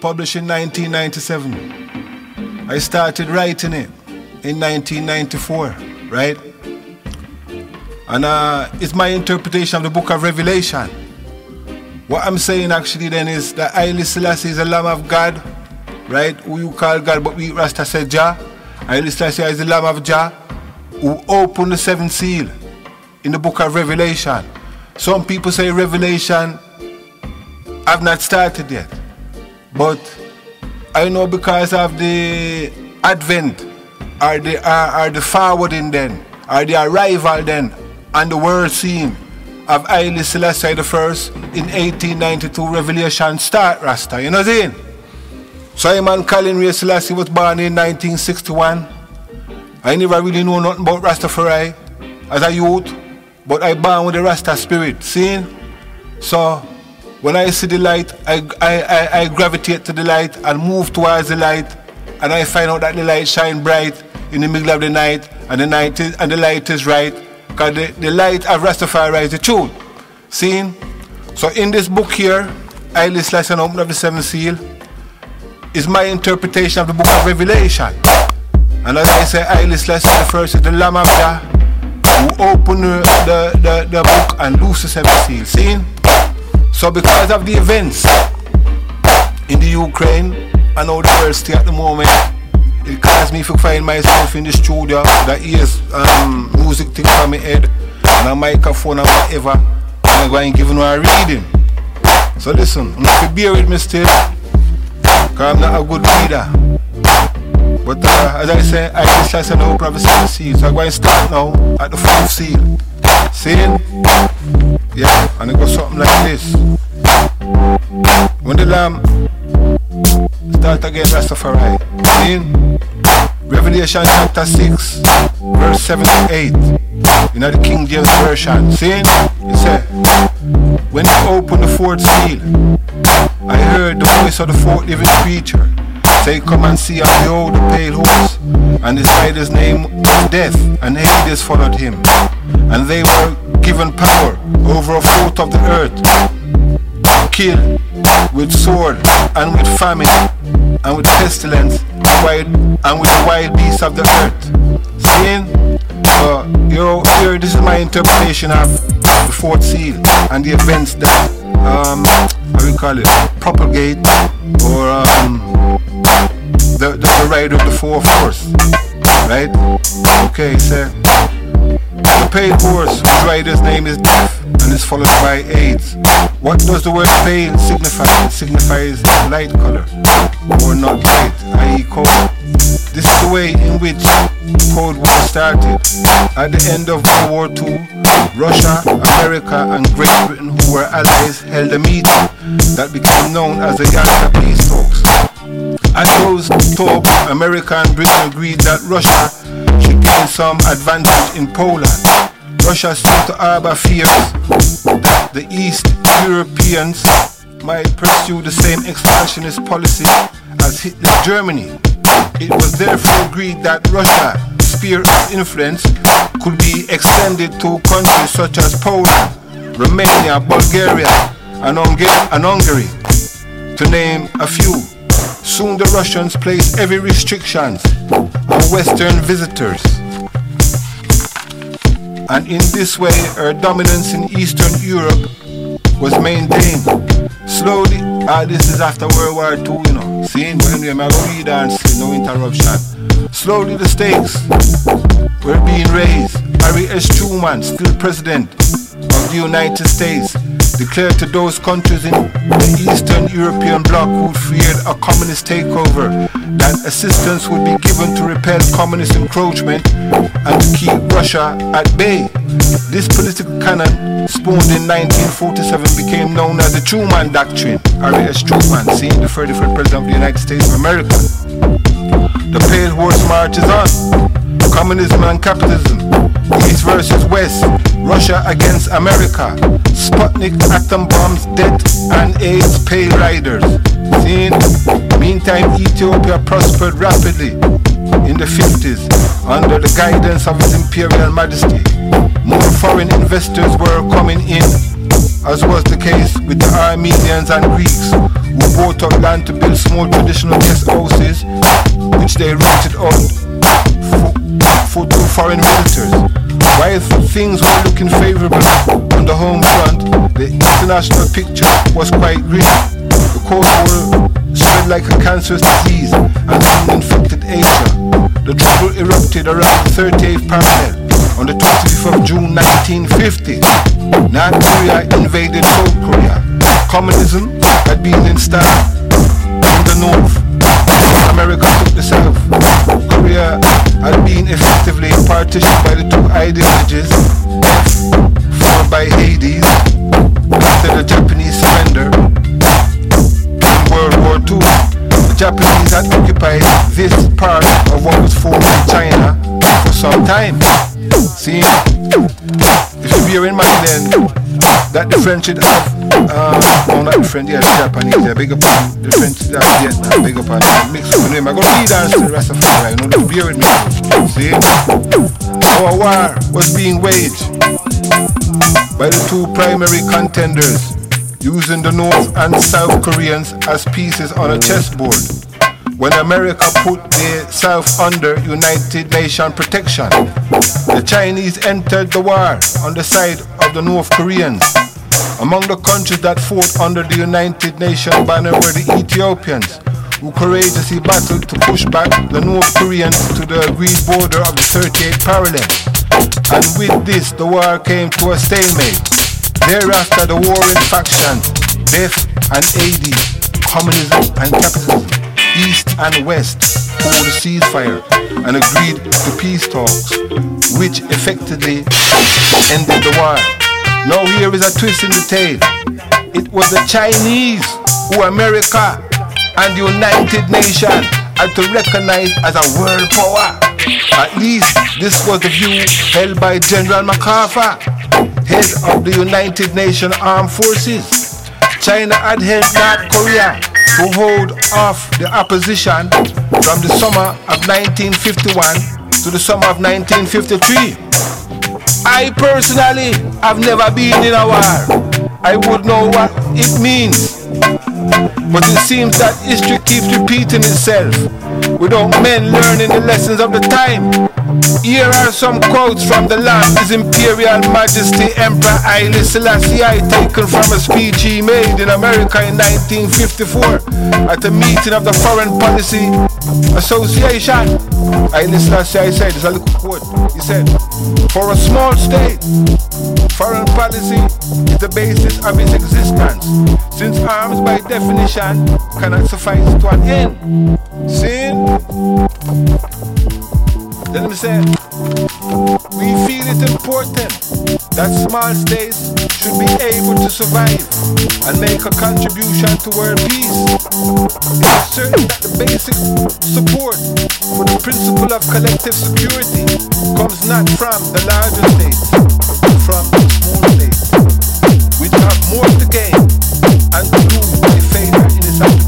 published in 1997. I started writing it in 1994, right? And uh, it's my interpretation of the book of Revelation. What I'm saying actually then is that Haile Selassie is the Lamb of God, right? Who you call God, but we Rasta said Jah. Haile Selassie is the Lamb of Jah, who opened the seventh seal in the book of Revelation. Some people say Revelation have not started yet. But I know because of the advent or the, or, or the forwarding then, or the arrival then and the world scene of Haile Selassie first in 1892 Revelation start Rasta. You know what I'm saying? Simon Colin Ray was born in 1961. I never really know nothing about Rastafari as a youth, but I born with the Rasta spirit. See? So when I see the light, I, I, I, I gravitate to the light and move towards the light, and I find out that the light shine bright in the middle of the night, and the night is, and the light is right, because the, the light of Rastafari is the truth. See? So in this book here, Haile Selassie open of the seventh seal, is my interpretation of the book of Revelation. And as I say, Haile Selassie the first is the Lamb of Jah, who opened the, the, the, book and loose the seventh seal. See? So because of the events in the Ukraine and how the world stay at the moment, it caused me to find myself in the studio that ears um, music thing from my head and a microphone and whatever and I'm going giving her a reading. So listen, I'm not to bear with me still because I'm not a good reader. But uh, as I say, I just to know probably seven seals. So I'm going to start now at the fourth seal. Seeing? Yeah, and it goes something like this. When the lamb start again Rastafari. In Revelation chapter 6, verse 7 to 8. You know the King James Version. Seeing? It said, When he opened the fourth seal, I heard the voice of the fourth living creature. Say, come and see and behold the pale horse, and his rider's name was Death, and Hades followed him. And they were given power over a fourth of the earth, kill with sword and with famine and with pestilence and, wild, and with the wild beasts of the earth. Seeing? Uh, you here, this is my interpretation of the fourth seal and the events that, um, how we call it, propagate or um, the, the, the of the fourth force. Right? Okay, so horse, whose rider's name is Death, and is followed by Hades. What does the word pale signify? It signifies light color, or not light, i.e. cold. This is the way in which Cold War started. At the end of World War II, Russia, America, and Great Britain, who were allies, held a meeting that became known as the Yalta Peace Talks. At those talks, America and Britain agreed that Russia should gain some advantage in Poland. Russia seemed to harbor fears that the East Europeans might pursue the same expansionist policy as Hitler's Germany. It was therefore agreed that Russia's sphere of influence could be extended to countries such as Poland, Romania, Bulgaria, and Hungary, to name a few. Soon the Russians placed heavy restrictions on Western visitors. And in this way, her dominance in Eastern Europe was maintained. Slowly, ah, this is after World War II, you know. Seeing when we are read and see no interruption. Slowly, the stakes were being raised. Harry S. Truman, still president of the United States, declared to those countries in the Eastern European bloc who feared a communist takeover that assistance would be given to repel communist encroachment and to keep Russia at bay. This political canon, spawned in 1947, became known as the Truman Doctrine. Harry S. Truman, seen the 35th President of the United States of America. The pale horse marches on. Communism and capitalism. East versus West. Russia against America. Sputnik atom bombs, death and Hades pale riders. Seen? Meantime, Ethiopia prospered rapidly in the 50s under the guidance of His Imperial Majesty. More foreign investors were coming in, as was the case with the Armenians and Greeks, who bought up land to build small traditional guest houses, which they rented out for, two foreign visitors. While things were looking favorable on the home front, the international picture was quite grim. The Cold War spread like a cancerous disease and soon infected Asia. The trouble erupted around the 38th parallel on the 25th of June 1950. North Korea invaded South Korea. Communism had been installed in the north. America took the south. Korea had been effectively partitioned by the two ideologies, followed by Hades after the Japanese surrender in World War II. The Japanese had occupied this part of what was formerly China for some time. See, if you bear in mind then that the French had uh, not the French, yeah, Japanese, yeah, big up on the French, yeah, Vietnam, big up on mix with them. I'm gonna on to the Rastafari, you know, bear with me. See, our war was being waged by the two primary contenders, using the North and South Koreans as pieces on a chessboard. When America put the South under United Nations protection, the Chinese entered the war on the side of the North Koreans. Among the countries that fought under the United Nations banner were the Ethiopians, who courageously battled to push back the North Koreans to the agreed border of the 38th parallel. And with this, the war came to a stalemate. Thereafter, the warring factions, death and Hades, communism and capitalism, East and West, called a ceasefire and agreed to peace talks, which effectively ended the war. Now here is a twist in the tale. It was the Chinese who America and the United Nations had to recognize as a world power. At least this was the view held by General MacArthur, head of the United Nations Armed Forces. China had helped North Korea to hold off the opposition from the summer of 1951 to the summer of 1953. I personally have never been in a war. I would know what it means. But it seems that history keeps repeating itself without men learning the lessons of the time. Here are some quotes from the land His Imperial Majesty Emperor Haile Selassie I taken from a speech he made in America in 1954 at a meeting of the Foreign Policy Association. Haile Selassie I said, there's a little quote. He said, for a small state, foreign policy is the basis of its existence, since arms by definition cannot suffice to an end. Sin then we say, we feel it important that small states should be able to survive and make a contribution to world peace. It is certain that the basic support for the principle of collective security comes not from the larger states, but from the small states, which have more to gain and to lose by failure in its application.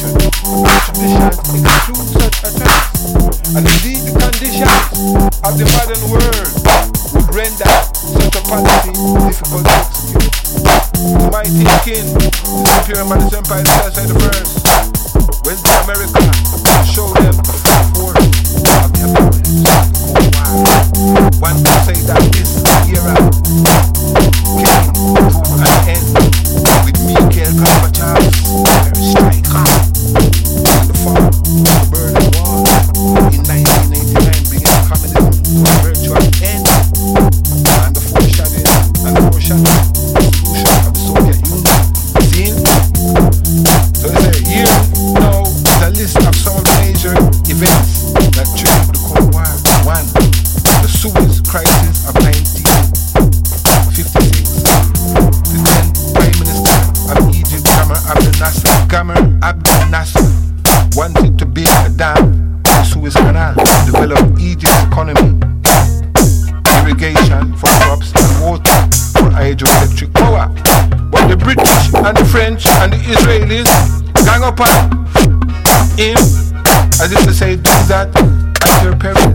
Isolation. Traditions exclude such attacks, and indeed conditions of the modern world render such a policy difficult my thinking, the that at your peril.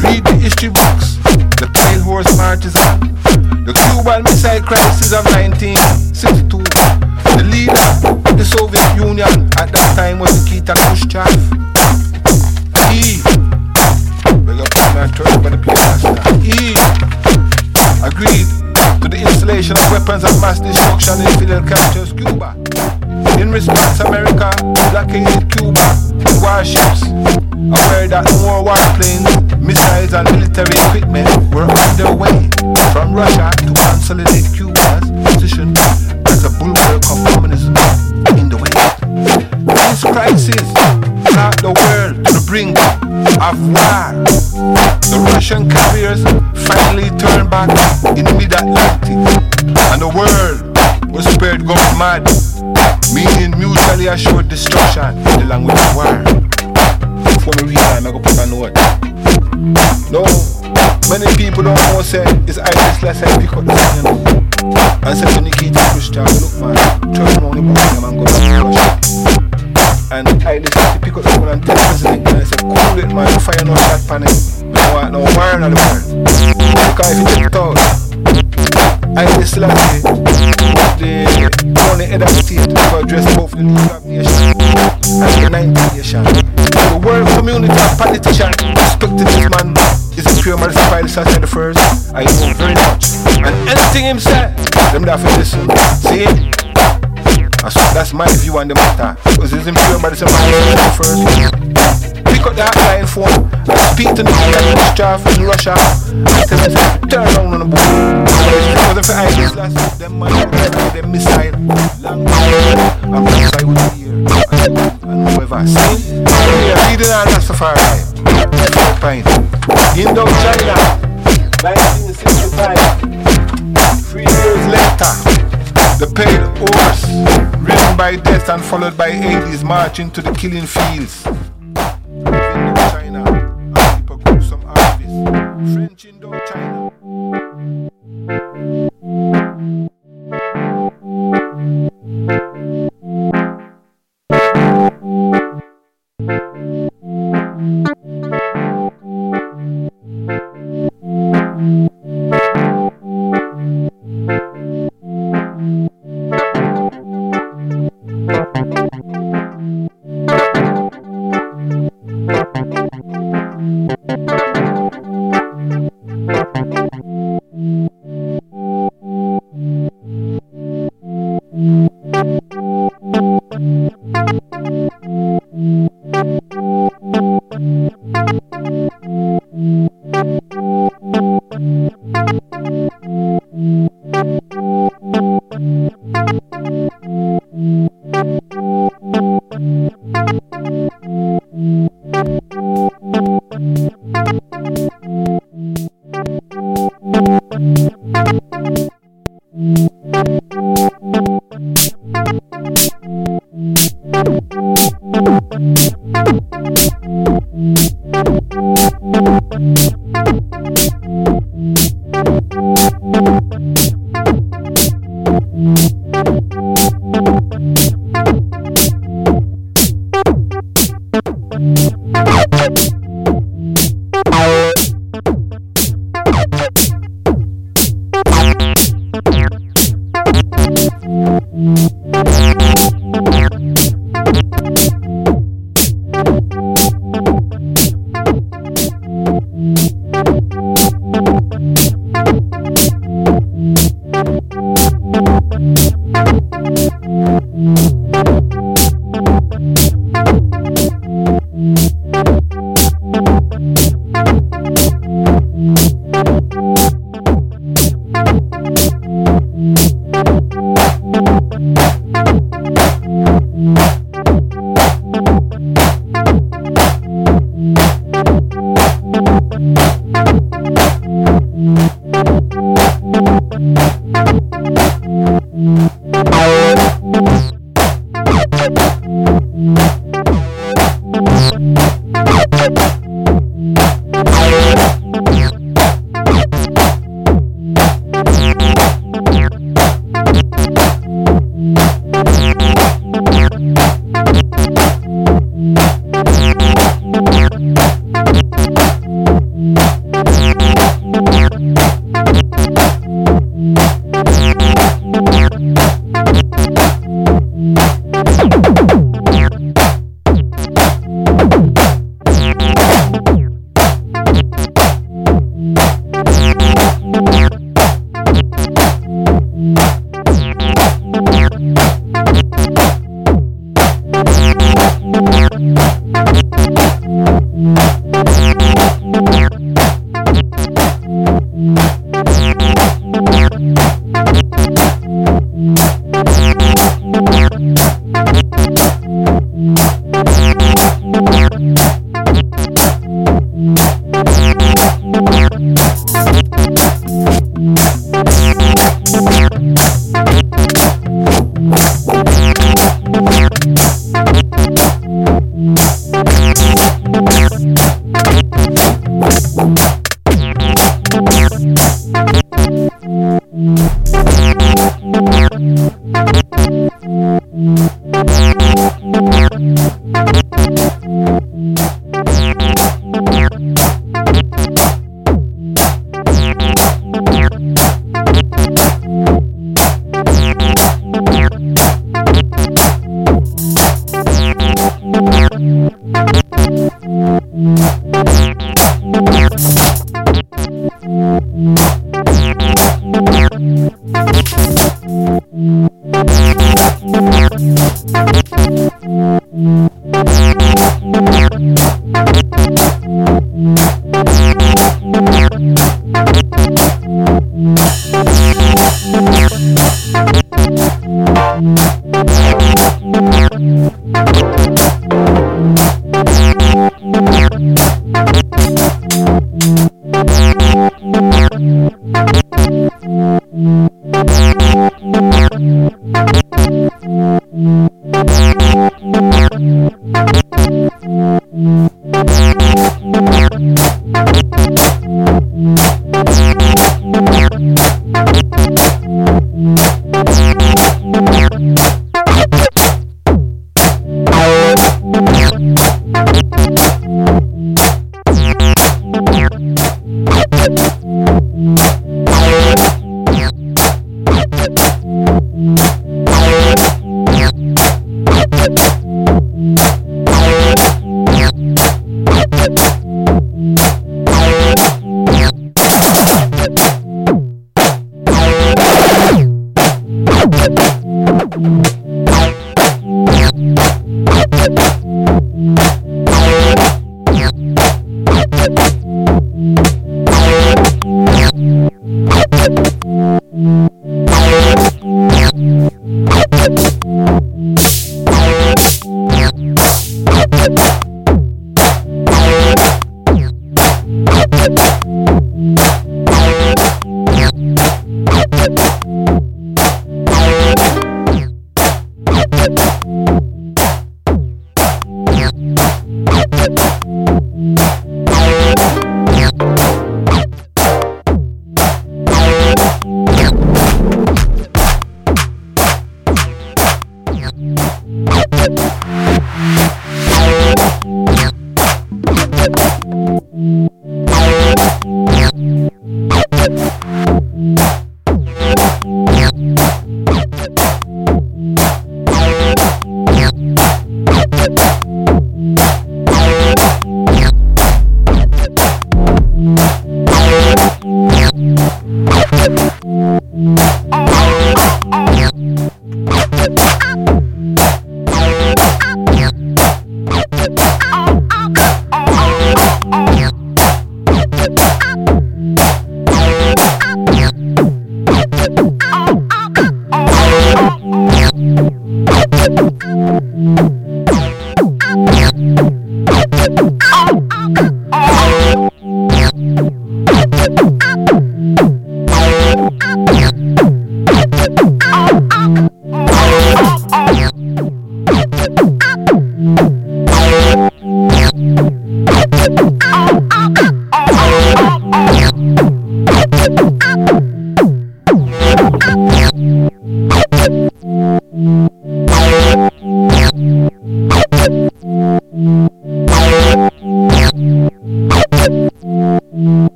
Read the history books, the pale horse marches on, the Cuban Missile Crisis of 1962. The leader of the Soviet Union at that time was Nikita Khrushchev. He, beg up my turn by the place He agreed to the installation of weapons of mass destruction in Fidel Castro's Cuba. In response, America blockaded Cuba with warships, aware that more warplanes, missiles, and military equipment were on their way from Russia to consolidate Cuba's position as a bulwark of communism in the West. This crisis brought the world to the brink of war. The Russian carriers finally turned back in mid-Atlantic, and the world was spared going mad, meaning mutually assured destruction in the language of war. Before me that, I'm gonna put a note. No, many people don't know say it's Haile Selassie I pick up the you know. And say to Nikita Khrushchev, look man, turn around the bottom and go back to Russia. And I listen to pick up the phone and tell the president and I say, cool it man, fire no shot pan it. No want no war in the world. Because if you check it out, I still have the, the only head of state to address both the League of Nations and the United Nations. The politicians respected this man is the creator of the Pilot Saturday the first. I know very much. And anything him said, them that for listen. See? That's, my view on the matter. Because it's impure by the Pilot first pick up that line phone and speak to the staff in Russia. And tell them to turn around on the board. Because if I just last them man them missile. Long I'm just I would be here and whoever see yeah, reading on Rastafari Philippine Indochina 1965 three years later the pale horse ridden by death and followed by Hades march into the killing fields in Qingdao, China.